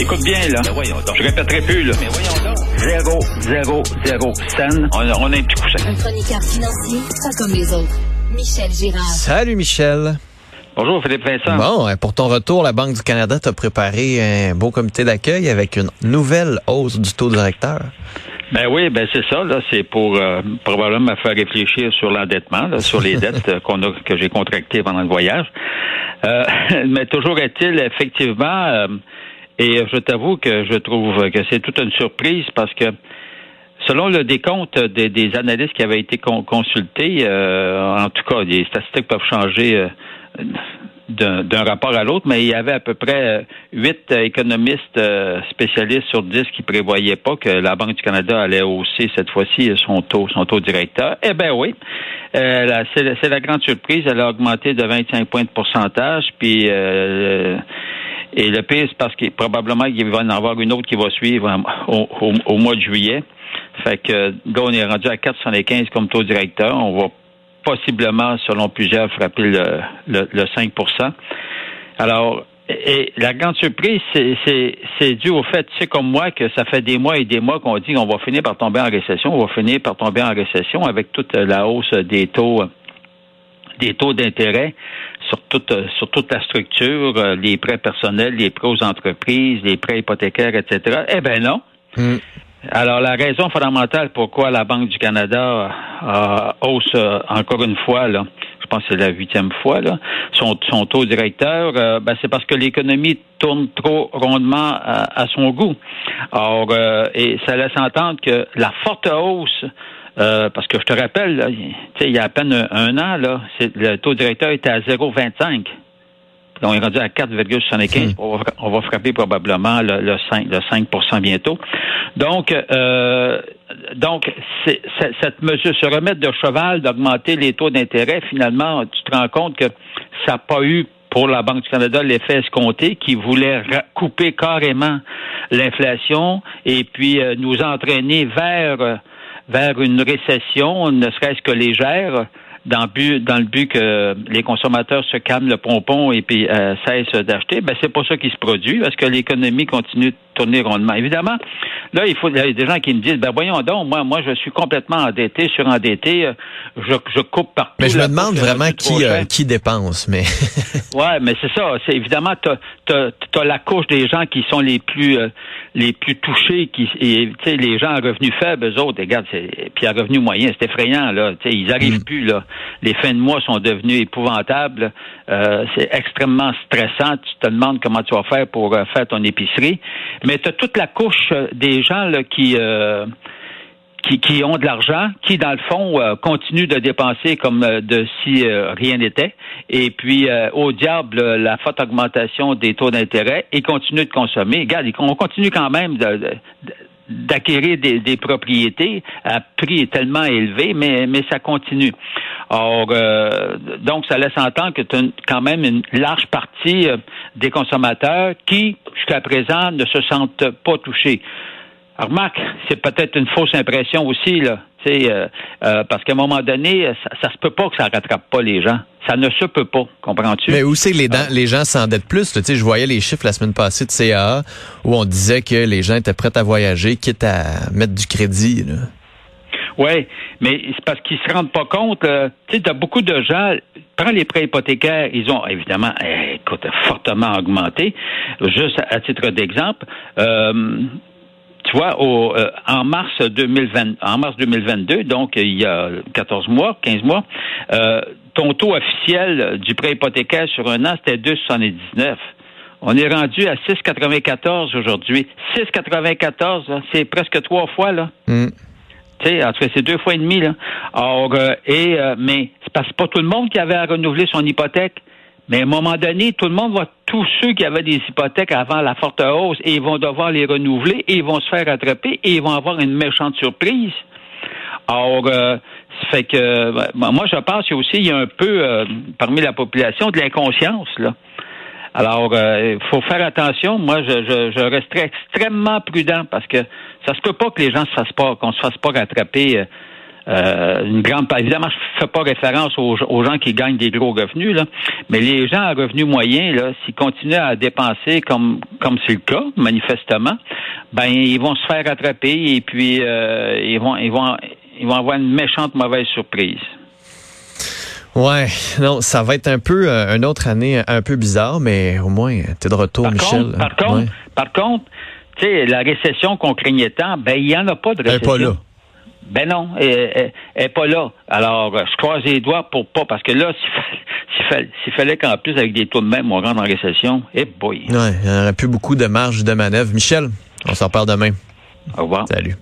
Écoute bien, là. Ben voyons donc. Je répéterai plus, là. Mais voyons donc. Zéro, zéro, zéro scène. On, a- on a un petit coussin. Un chroniqueur financier, pas comme les autres. Michel Girard. Salut Michel. Bonjour, Philippe Vincent. Bon, euh, pour ton retour, la Banque du Canada t'a préparé un beau comité d'accueil avec une nouvelle hausse du taux directeur. Ben oui, ben c'est ça, là. C'est pour euh, probablement me faire réfléchir sur l'endettement, là, sur les dettes qu'on a, que j'ai contractées pendant le voyage. Euh, mais toujours est-il, effectivement, euh, et je t'avoue que je trouve que c'est toute une surprise parce que Selon le décompte des, des analystes qui avaient été con- consultés, euh, en tout cas, les statistiques peuvent changer euh, d'un rapport à l'autre, mais il y avait à peu près euh, huit économistes euh, spécialistes sur dix qui prévoyaient pas que la Banque du Canada allait hausser cette fois-ci son taux, son taux directeur. Eh ben oui, Euh, c'est la grande surprise. Elle a augmenté de 25 points de pourcentage, puis euh, et le pire, c'est parce qu'il probablement qu'il va y en avoir une autre qui va suivre au, au- au mois de juillet. Fait que là, on est rendu à 4,75 comme taux directeur. On va possiblement, selon plusieurs, frapper le, le, le 5 Alors, et la grande surprise, c'est dû au fait, tu sais, comme moi, que ça fait des mois et des mois qu'on dit qu'on va finir par tomber en récession. On va finir par tomber en récession avec toute la hausse des taux des taux d'intérêt sur toute, sur toute la structure, euh, les prêts personnels, les prêts aux entreprises, les prêts hypothécaires, etc. Eh ben non. Hmm. Alors, la raison fondamentale pourquoi la Banque du Canada euh, hausse euh, encore une fois, là, je pense que c'est la huitième fois, là, son, son taux directeur, euh, ben, c'est parce que l'économie tourne trop rondement à, à son goût. Or, euh, et ça laisse entendre que la forte hausse euh, parce que je te rappelle, là, tu sais, il y a à peine un, un an, là, le taux directeur était à 0,25. Puis On est rendu à 4,75. On, va, on va frapper probablement le, le 5, le 5 bientôt. Donc, euh, donc cette mesure, se remettre de cheval d'augmenter les taux d'intérêt, finalement, tu te rends compte que ça n'a pas eu pour la Banque du Canada l'effet escompté qui voulait couper carrément l'inflation et puis euh, nous entraîner vers euh, vers une récession, ne serait-ce que légère, dans, le but, dans le but que les consommateurs se calment le pompon et puis euh, cessent d'acheter, ben c'est pas ça qui se produit parce que l'économie continue de tourner rondement. Évidemment, là, il faut il y a des gens qui me disent ben voyons donc, moi, moi, je suis complètement endetté, surendetté, euh, je, je coupe partout. Mais je me demande vraiment qui, euh, qui dépense, mais Ouais, mais c'est ça. C'est évidemment t'as as, la couche des gens qui sont les plus euh, les plus touchés, qui et, tu sais les gens à revenus faibles, eux autres, regarde, puis à revenus moyens, c'est effrayant là. Tu sais, ils arrivent Mm. plus là. Les fins de mois sont devenus épouvantables. Euh, c'est extrêmement stressant. Tu te demandes comment tu vas faire pour euh, faire ton épicerie. Mais tu as toute la couche euh, des gens là qui euh, qui, qui ont de l'argent, qui dans le fond euh, continuent de dépenser comme euh, de si euh, rien n'était, et puis euh, au diable la forte augmentation des taux d'intérêt, et continuent de consommer. Regarde, on continue quand même de- de- d'acquérir des, des propriétés à prix tellement élevé, mais, mais ça continue. Or, euh, donc, ça laisse entendre que tu quand même une large partie euh, des consommateurs qui, jusqu'à présent, ne se sentent pas touchés. Alors, Remarque, c'est peut-être une fausse impression aussi, là. Tu sais, euh, euh, parce qu'à un moment donné, ça, ça se peut pas que ça rattrape pas les gens. Ça ne se peut pas, comprends-tu? Mais où c'est que les, dents- les gens s'endettent plus? là? Tu sais, je voyais les chiffres la semaine passée de CAA où on disait que les gens étaient prêts à voyager, quitte à mettre du crédit. là. Oui, mais c'est parce qu'ils se rendent pas compte. euh, tu sais, t'as beaucoup de gens. Prends les prêts hypothécaires, ils ont évidemment, eh, écoute, fortement augmenté. Juste à, à titre d'exemple, euh, tu vois, au, euh, en mars 2020, en mars 2022, donc il y a 14 mois, 15 mois, euh, ton taux officiel du prêt hypothécaire sur un an, c'était 2,79. On est rendu à 6,94 aujourd'hui. 6,94, là, c'est presque trois fois, là. Hmm. Tu sais, en tout cas, c'est deux fois et demi, là. Or, euh, et, euh, mais c'est que pas tout le monde qui avait à renouveler son hypothèque. Mais à un moment donné, tout le monde va, tous ceux qui avaient des hypothèques avant la forte hausse, et ils vont devoir les renouveler, et ils vont se faire attraper, et ils vont avoir une méchante surprise. Or, euh, fait que, ben, moi, je pense qu'il aussi, il y a un peu, euh, parmi la population, de l'inconscience, là. Alors, il faut faire attention. Moi, je, je, je resterai extrêmement prudent parce que ça se peut pas que les gens se fassent pas, qu'on se fasse pas rattraper euh, une grande évidemment je fais pas référence aux, gens qui gagnent des gros revenus là, mais les gens à revenus moyens s'ils continuent à dépenser comme comme c'est le cas manifestement, ben ils vont se faire rattraper et puis euh, ils vont ils vont ils vont avoir une méchante mauvaise surprise. Ouais, non, ça va être un peu euh, une autre année un peu bizarre, mais au moins tu es de retour, Michel. par contre, par contre, tu sais, la récession qu'on craignait tant, ben il y en a pas de récession. Elle est pas là. Ben non, elle, n'est pas là. Alors, je croise les doigts pour pas, parce que là, s'il fallait, qu'en plus, avec des taux de même, on rentre en récession, eh boy. Ouais, il n'y aurait plus beaucoup de marge de manœuvre. Michel, on s'en parle demain. Au revoir. Salut.